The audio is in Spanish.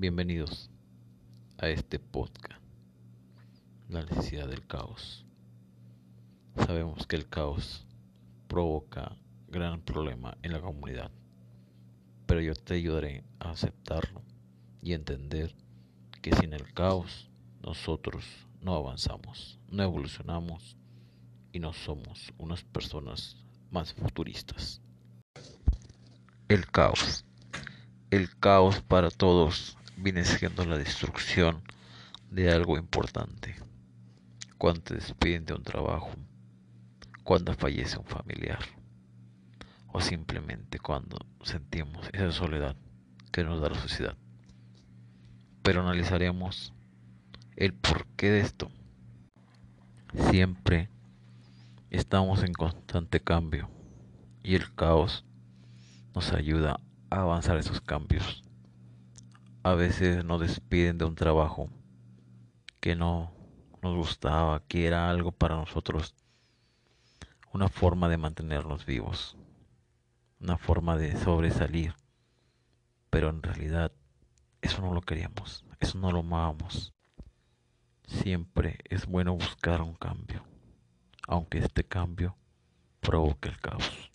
Bienvenidos a este podcast, la necesidad del caos. Sabemos que el caos provoca gran problema en la comunidad, pero yo te ayudaré a aceptarlo y entender que sin el caos nosotros no avanzamos, no evolucionamos y no somos unas personas más futuristas. El caos. El caos para todos viene siendo la destrucción de algo importante. Cuando te despiden de un trabajo, cuando fallece un familiar, o simplemente cuando sentimos esa soledad que nos da la sociedad. Pero analizaremos el porqué de esto. Siempre estamos en constante cambio y el caos nos ayuda a avanzar esos cambios. A veces nos despiden de un trabajo que no nos gustaba, que era algo para nosotros, una forma de mantenernos vivos, una forma de sobresalir. Pero en realidad eso no lo queríamos, eso no lo amábamos. Siempre es bueno buscar un cambio, aunque este cambio provoque el caos.